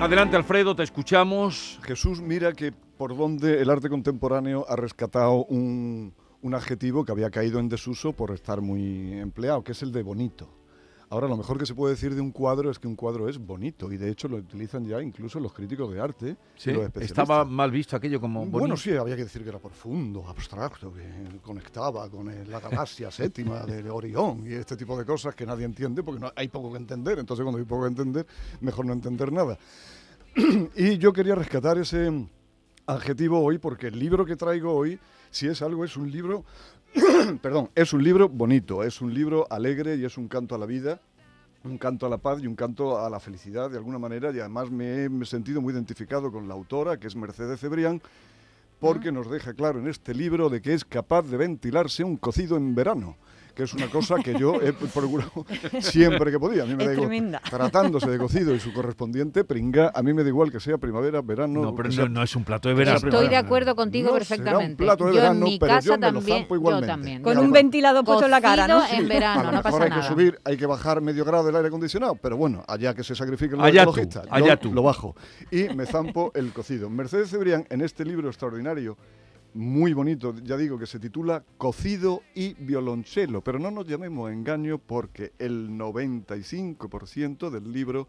Adelante Alfredo, te escuchamos. Jesús, mira que por donde el arte contemporáneo ha rescatado un, un adjetivo que había caído en desuso por estar muy empleado, que es el de bonito. Ahora, lo mejor que se puede decir de un cuadro es que un cuadro es bonito y de hecho lo utilizan ya incluso los críticos de arte. Sí, y los especialistas. estaba mal visto aquello como bonito. Bueno, sí, había que decir que era profundo, abstracto, que conectaba con el- la galaxia séptima de Orión y este tipo de cosas que nadie entiende porque no, hay poco que entender. Entonces, cuando hay poco que entender, mejor no entender nada. y yo quería rescatar ese adjetivo hoy porque el libro que traigo hoy, si es algo, es un libro perdón, es un libro bonito, es un libro alegre y es un canto a la vida, un canto a la paz y un canto a la felicidad de alguna manera. Y además me he me he sentido muy identificado con la autora, que es Mercedes Cebrián, porque nos deja claro en este libro de que es capaz de ventilarse un cocido en verano que es una cosa que yo he procurado siempre que podía. A mí me Es da igual, tremenda. tratándose de cocido y su correspondiente pringa, a mí me da igual que sea primavera, verano. No, pero que no, sea- no es un plato de que verano. Estoy de acuerdo contigo No perfectamente. Será un plato de yo verano, en mi pero casa yo me lo también, zampo yo igualmente. también. Con un también. ventilador puesto en la cara, ¿no? En a verano, lo no mejor pasa hay que nada. subir, hay que bajar medio grado del aire acondicionado, pero bueno, allá que se sacrifiquen los Allá tú. Yo allá tú. Lo bajo y me zampo el cocido. Mercedes Cebrián, en este libro extraordinario, muy bonito, ya digo, que se titula Cocido y violonchelo, pero no nos llamemos engaño porque el 95% del libro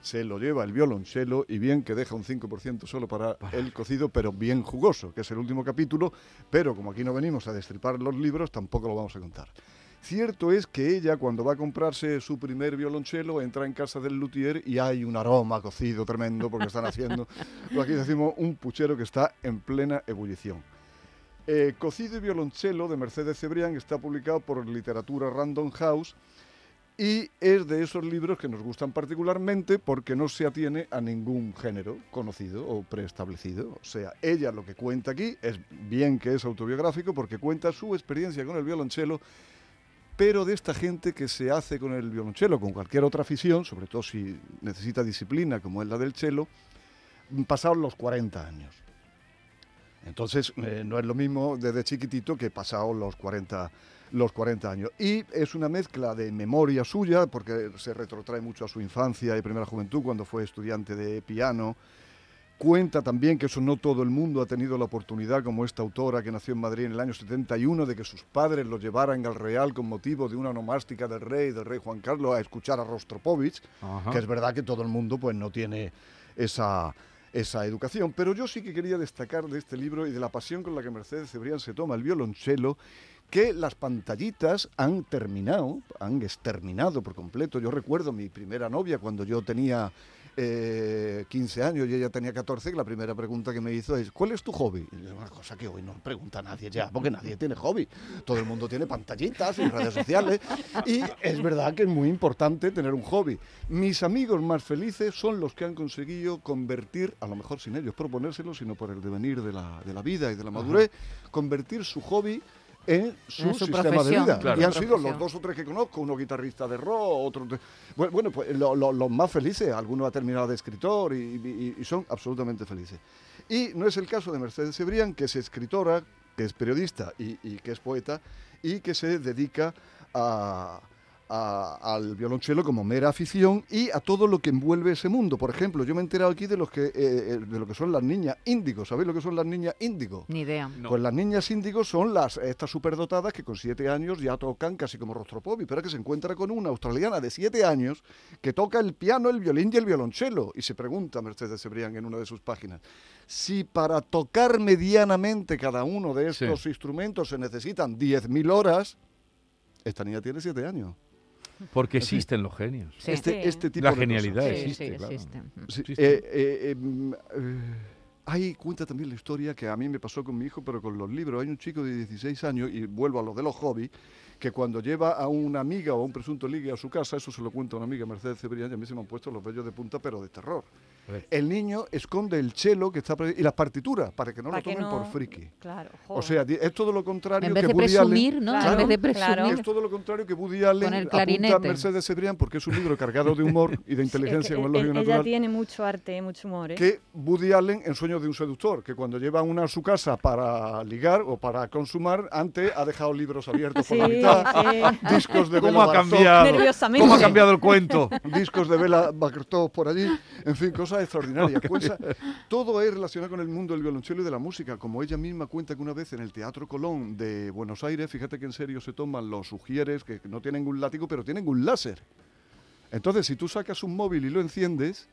se lo lleva el violonchelo y bien que deja un 5% solo para el cocido, pero bien jugoso, que es el último capítulo, pero como aquí no venimos a destripar los libros, tampoco lo vamos a contar. Cierto es que ella, cuando va a comprarse su primer violonchelo, entra en casa del luthier y hay un aroma a cocido tremendo porque están haciendo, lo aquí decimos, un puchero que está en plena ebullición. Eh, Cocido y violonchelo de Mercedes Cebrián está publicado por Literatura Random House y es de esos libros que nos gustan particularmente porque no se atiene a ningún género conocido o preestablecido. O sea, ella lo que cuenta aquí es bien que es autobiográfico porque cuenta su experiencia con el violonchelo, pero de esta gente que se hace con el violonchelo, con cualquier otra afición, sobre todo si necesita disciplina como es la del chelo, pasados los 40 años. Entonces, eh, no es lo mismo desde chiquitito que pasados los 40, los 40 años. Y es una mezcla de memoria suya, porque se retrotrae mucho a su infancia y primera juventud, cuando fue estudiante de piano. Cuenta también que eso no todo el mundo ha tenido la oportunidad, como esta autora que nació en Madrid en el año 71, de que sus padres lo llevaran al Real con motivo de una nomástica del rey, del rey Juan Carlos, a escuchar a Rostropovich, Ajá. que es verdad que todo el mundo pues no tiene esa, esa educación. Pero yo sí que quería destacar de este libro y de la pasión con la que Mercedes Cebrián se toma el violonchelo, que las pantallitas han terminado, han exterminado por completo. Yo recuerdo mi primera novia cuando yo tenía eh, 15 años y ella tenía 14, que la primera pregunta que me hizo es, ¿cuál es tu hobby? Y es una cosa que hoy no pregunta nadie ya, porque nadie tiene hobby. Todo el mundo tiene pantallitas y redes sociales. Y es verdad que es muy importante tener un hobby. Mis amigos más felices son los que han conseguido convertir, a lo mejor sin ellos proponérselo, sino por el devenir de la, de la vida y de la madurez, convertir su hobby en su, En su sistema profesión, de vida. Claro. Y han sido los dos o tres que conozco, uno guitarrista de rock, otro... Bueno, pues lo- lo- los más felices, alguno ha terminado de escritor y, y- y son absolutamente felices. Y no es el caso de Mercedes Cebrián, que es escritora, que es periodista y, y que es poeta, y que se dedica a- a- al violonchelo como mera afición y a todo lo que envuelve ese mundo. Por ejemplo, yo me he enterado aquí de, los que, eh, eh, de lo que son las niñas índigo. ¿Sabéis lo que son las niñas índigo? Ni idea. No. Pues las niñas índigos son las estas superdotadas que con siete años ya tocan casi como Rostropovich, pero que se encuentra con una australiana de siete años que toca el piano, el violín y el violonchelo. Y se pregunta Mercedes Cebrián en una de sus páginas si para tocar medianamente cada uno de Sí. estos instrumentos se necesitan 10.000 horas, esta niña tiene siete años. Porque existen los genios. Sí. Este, Sí. este tipo La de genialidad cosas. Sí, existe, sí, claro. existe. Sí, Sí, sí. eh, eh, eh, mm, eh, ahí cuenta también la historia que a mí me pasó con mi hijo, pero con los libros. Hay un chico de 16 años, y vuelvo a lo de los hobbies, que cuando lleva a una amiga o a un presunto ligue a su casa, eso se lo cuenta una amiga, Mercedes Cebrián, y a mí se me han puesto los vellos de punta, pero de terror. El niño esconde el chelo que está y las partituras para que no Para lo tomen por no- friki. Claro. O sea, es todo lo contrario En vez que de Woody presumir, Allen. ¿no? Claro, en vez de claro. presumir. Es todo lo contrario que Woody Allen Con el apunta a. Mercedes Cebrián porque es un libro cargado de humor y de Sí, es que inteligencia es él- lógico y ella natural. tiene mucho arte, mucho humor. ¿eh? Que Woody Allen en Sueños de un seductor, que cuando lleva una a su casa para ligar o para consumar, antes ha dejado libros abiertos por la Sí, mitad, sí. discos de ¿Cómo Bela ha cambiado? ¿Cómo ha cambiado el cuento? discos de Bela Bartók por allí, en fin, cosas extraordinarias. Cuenta- todo es relacionado con el mundo del violonchelo y de la música, como ella misma cuenta que una vez en el Teatro Colón de Buenos Aires, fíjate que en serio se toman los sugieres, que no tienen un látigo, pero tienen un láser. Entonces, si tú sacas un móvil y lo enciendes,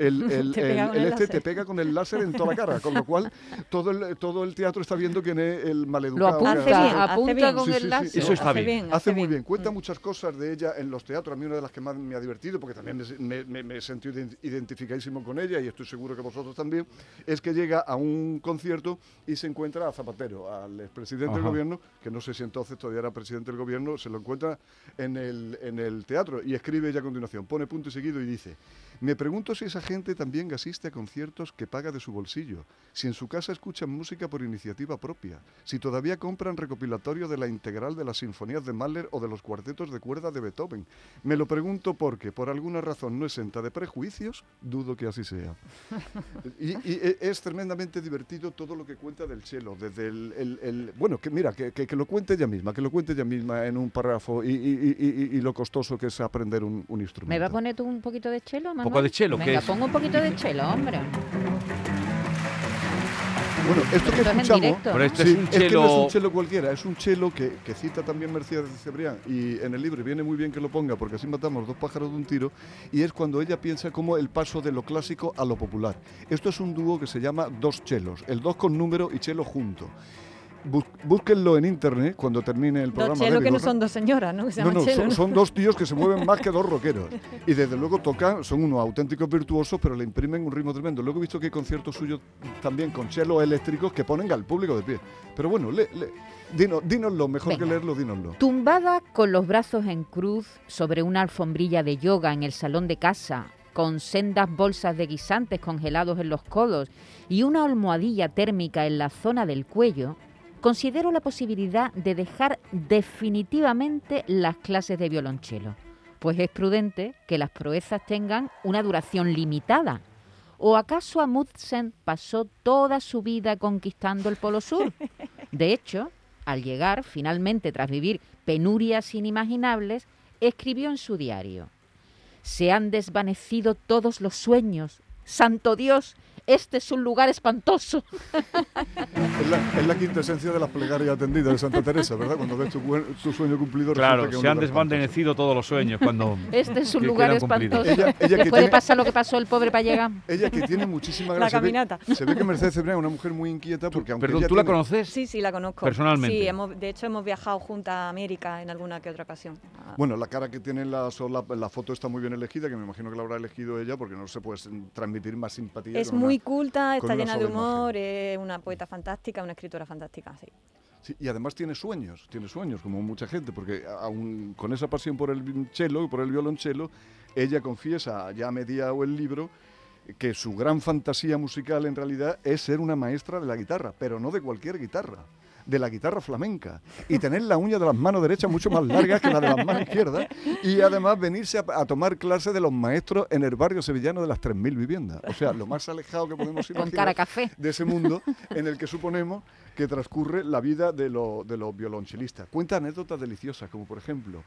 el, el- Te el- con el el este te pega con el láser en toda la cara, con lo cual todo el, todo el teatro está viendo quién es el maleducado. Lo Hace apunta, bien, ha- hace apunta bien. con Sí, el sí. láser. Eso está Hace bien. Hace hace muy bien. cuenta Mm. muchas cosas de ella en los teatros. A mí una de las que más me ha divertido, porque también me, me, me- he sentido ident- identificadísimo con ella y estoy seguro que vosotros también, es que llega a un concierto y se encuentra a Zapatero, al expresidente del gobierno, que no sé si entonces todavía era presidente del gobierno, se lo encuentra en el, en el teatro y escribe ella a continuación, pone punto y seguido y dice, me pregunto si esa gente también asiste a conciertos que paga de su bolsillo, si en su casa escuchan música por iniciativa propia, si todavía compran recopilatorio de la integral de las sinfonías de Mahler o de los cuartetos de cuerda de Beethoven. Me lo pregunto porque, por alguna razón no exenta de prejuicios, dudo que así sea. y, y e- es tremendamente divertido todo lo que cuenta del cello, desde el... el- el- bueno, que mira, que, que- que lo cuente ella misma, que lo cuente ella misma en un párrafo y, y- y- y- y lo costoso que es aprender un, un instrumento. ¿Me va a poner tú un poquito de chelo, Manuel? poco de chelo, ¿qué Venga, es? Pongo un poquito de chelo, hombre. Bueno, esto que es en escuchamos... directo, Pero ¿no? este Sí, es un que no es chelo... un chelo cualquiera, es un chelo que, que cita también Mercedes de Cebrián y en el libro viene muy bien que lo ponga porque así matamos dos pájaros de un tiro y es cuando ella piensa como el paso de lo clásico a lo popular. Esto es un dúo que se llama Dos Chelos, el dos con número y chelo junto. Búsquenlo en internet cuando termine el programa. Chelos que no son dos señoras, ¿no? Que se No, no, chelo, son, ¿no? son dos tíos que se mueven más que dos rockeros. Y desde luego tocan, son unos auténticos virtuosos, pero le imprimen un ritmo tremendo. Luego he visto que hay conciertos suyos también con chelos eléctricos que ponen al público de pie. Pero bueno, le, le- dínoslo, mejor que leerlo, dínoslo. Tumbada con los brazos en cruz sobre una alfombrilla de yoga en el salón de casa, con sendas bolsas de guisantes congelados en los codos y una almohadilla térmica en la zona del cuello, considero la posibilidad de dejar definitivamente las clases de violonchelo, pues es prudente que las proezas tengan una duración limitada. ¿O acaso Amundsen pasó toda su vida conquistando el Polo Sur? De hecho, al llegar, finalmente, tras vivir penurias inimaginables, escribió en su diario, Se han desvanecido todos los sueños. Santo Dios, este es un lugar espantoso. Es la, es la quintesencia de las plegarias atendidas de Santa Teresa, ¿verdad? Cuando ves tu, tu sueño cumplido. Claro, que se han desvanecido todos los sueños cuando... Este es un que lugar espantoso. Ella- ella que Después de tiene- pasar lo que pasó el pobre para llegar. Ella que tiene muchísima La gracia. Se ve- caminata. Se ve, que Mercedes Cebrián es una mujer muy inquieta porque aunque Perdón, ¿tú la conoces? Sí, sí, la conozco. Personalmente. Sí, hemos, de hecho hemos viajado juntas a América en alguna que otra ocasión. Bueno, la cara que tiene la, sola- la foto está muy bien elegida, que me imagino que la habrá elegido ella porque no se puede transmitir más simpatía. es una- muy culta, está llena de humor, es una poeta fantástica, una escritora fantástica, sí. Sí, y además tiene sueños, tiene sueños, como mucha gente, porque aún con esa pasión por el cello y por el violonchelo, ella confiesa, ya a mediado el libro, que su gran fantasía musical en realidad es ser una maestra de la guitarra, pero no de cualquier guitarra, de la guitarra flamenca, y tener la uña de las manos derechas mucho más largas que la de las manos izquierdas, y además venirse a, a tomar clase de los maestros en el barrio sevillano de las 3.000 viviendas. O sea, lo más alejado que podemos Con imaginar cara a café. de ese mundo en el que suponemos que transcurre la vida de, lo- de los violonchelistas. Cuenta anécdotas deliciosas, como por ejemplo,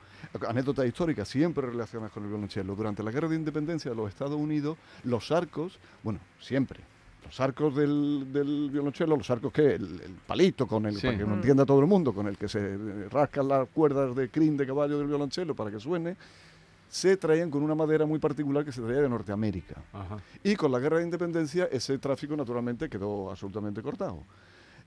anécdotas históricas siempre relacionadas con el violonchelo. Durante la Guerra de Independencia de los Estados Unidos, los arcos, bueno, siempre, los arcos del, del violonchelo, los arcos que el, el palito con el, Sí. para que lo Mm. entienda todo el mundo, con el que se rascan las cuerdas de crin de caballo del violonchelo para que suene, se traían con una madera muy particular que se traía de Norteamérica. Ajá. Y con la guerra de independencia ese tráfico naturalmente quedó absolutamente cortado.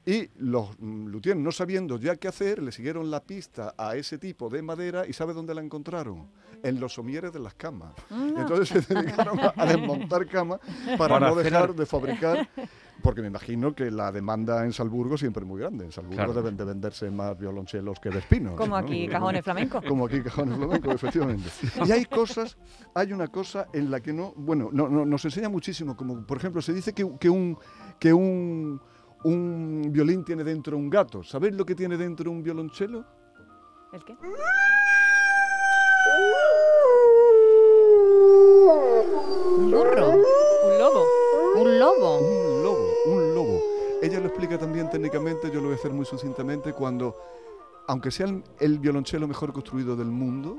Y los mm, luthiers, no sabiendo ya qué hacer, le siguieron la pista a ese tipo de madera y ¿sabe dónde la encontraron? En los somieres de las camas. Y entonces se dedicaron a, desmontar camas para, Para no hacer dejar ar- de fabricar porque me imagino que la demanda en Salburgo siempre es muy grande. En Salburgo Claro. deben de venderse más violonchelos que Vespinos. Como ¿no? aquí, cajones flamencos. Como aquí cajones flamencos, efectivamente. Y hay cosas, hay una cosa en la que no, bueno, no, no- nos enseña muchísimo, como por ejemplo se dice que, que un que un un violín tiene dentro un gato. ¿Sabéis lo que tiene dentro un violonchelo? ¿El qué? Un burro, Un lobo. un lobo. Un lobo, un lobo. Ella lo explica también técnicamente, yo lo voy a hacer muy sucintamente, cuando, aunque sea el, el violonchelo mejor construido del mundo,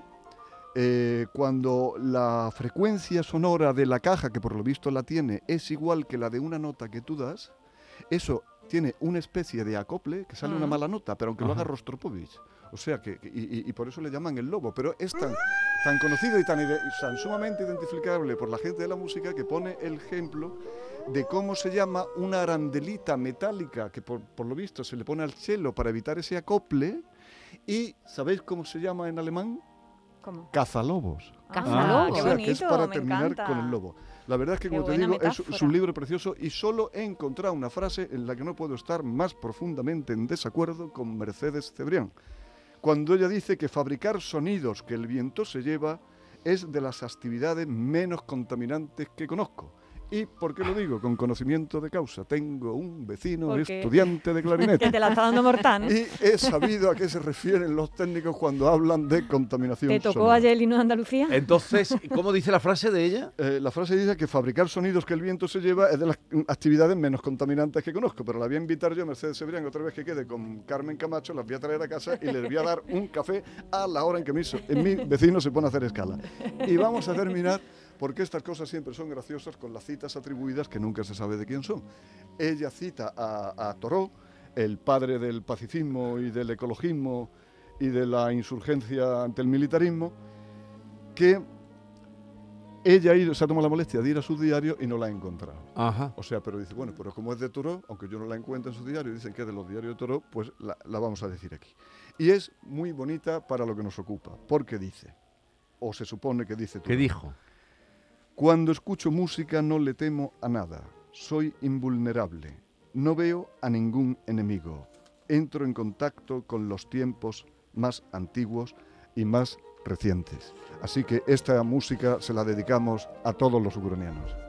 eh, cuando la frecuencia sonora de la caja, que por lo visto la tiene, es igual que la de una nota que tú das, eso tiene una especie de acople que sale una mala nota, pero aunque lo haga Rostropovich. O sea que, y, y- y por eso le llaman el lobo, pero es tan, tan conocido y tan, sumamente identificable por la gente de la música que pone el ejemplo de cómo se llama una arandelita metálica que por, por lo visto se le pone al cello para evitar ese acople. ¿Y sabéis cómo se llama en alemán? ¿Cómo? Cazalobos. Cazalobos. o qué sea, que es para me terminar encanta. con el lobo. La verdad es que, Qué como te digo, es, un libro precioso y solo he encontrado una frase en la que no puedo estar más profundamente en desacuerdo con Mercedes Cebrián. Cuando ella dice que fabricar sonidos que el viento se lleva es de las actividades menos contaminantes que conozco. ¿Y por qué lo digo? Con conocimiento de causa. Tengo un vecino estudiante de Que clarinete. te la está dando Mortán. Y he sabido a qué se refieren los técnicos cuando hablan de contaminación ¿Te tocó sonora. ayer el himno de Andalucía? Entonces, ¿cómo dice la frase de ella? Eh, la frase dice que fabricar sonidos que el viento se lleva es de las actividades menos contaminantes que conozco, pero la voy a invitar yo a Mercedes Cebrián otra vez que quede con Carmen Camacho, las voy a traer a casa y les voy a dar un café a la hora en que mi, en mi vecino se pone a hacer escala. Y vamos a terminar, porque estas cosas siempre son graciosas, con las citas atribuidas que nunca se sabe de quién son. Ella cita a, a Thoreau, el padre del pacifismo y del ecologismo y de la insurgencia ante el militarismo, que ella ha ido, se ha tomado la molestia de ir a su diario y no la ha encontrado. Ajá. O sea, pero dice, bueno, pero como es de Toro, aunque yo no la encuentro en su diario, dicen que es de los diarios de Toro, pues la, la vamos a decir aquí. Y es muy bonita para lo que nos ocupa, porque dice, o se supone que dice ¿Qué Thoreau, dijo? Cuando escucho música no le temo a nada, soy invulnerable, no veo a ningún enemigo, entro en contacto con los tiempos más antiguos y más recientes. Así que esta música se la dedicamos a todos los ucranianos.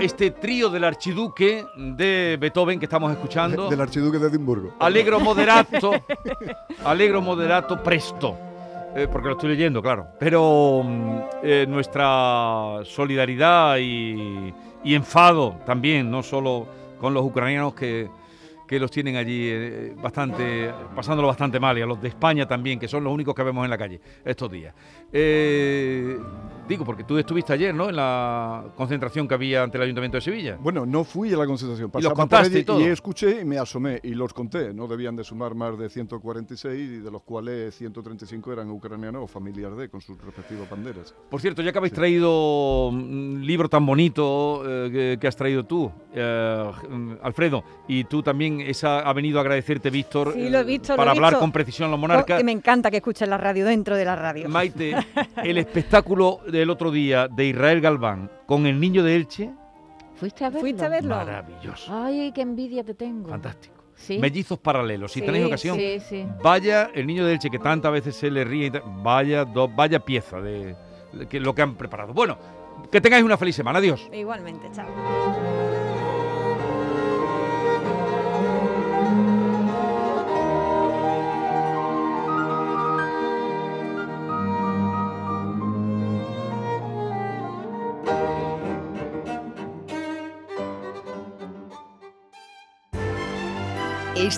Este trío del archiduque de Beethoven que estamos escuchando. Del archiduque de Edimburgo. Allegro moderato, allegro moderato presto. Eh, porque lo estoy leyendo, claro. Pero mm, eh, nuestra solidaridad y, y enfado también, no solo con los ucranianos que, que los tienen allí eh, bastante, pasándolo bastante mal, y a los de España también, que son los únicos que vemos en la calle estos días. Eh, digo, porque tú estuviste ayer, ¿no? En la concentración que había ante el Ayuntamiento de Sevilla. Bueno, no fui a la concentración. Y los Pasaba por contaste allí y todo. escuché y me asomé y los conté. No debían de sumar más de 146 y de los cuales 135 eran ucranianos o familiares de con sus respectivas banderas. Por cierto, ya que habéis traído un libro tan bonito eh, que, que has traído tú, mm, Alfredo, y tú también esa, ha venido a agradecerte, Víctor, Sí, lo he eh, visto, lo para he hablar visto. con precisión los Oh, monarcas. que me encanta que escuchen la radio dentro de la radio. Maite, el espectáculo del otro día de Israel Galván con el niño de Elche, ¿Fuiste a verlo? ¿Fuiste a verlo? maravilloso, Ay, qué envidia te tengo. fantástico. Sí. Mellizos paralelos, si Sí, tenéis ocasión, Sí, sí. vaya el niño de Elche que tantas veces se le ríe, vaya, do- vaya pieza de, de que, lo que han preparado. Bueno, que tengáis una feliz semana, adiós. Igualmente, chao.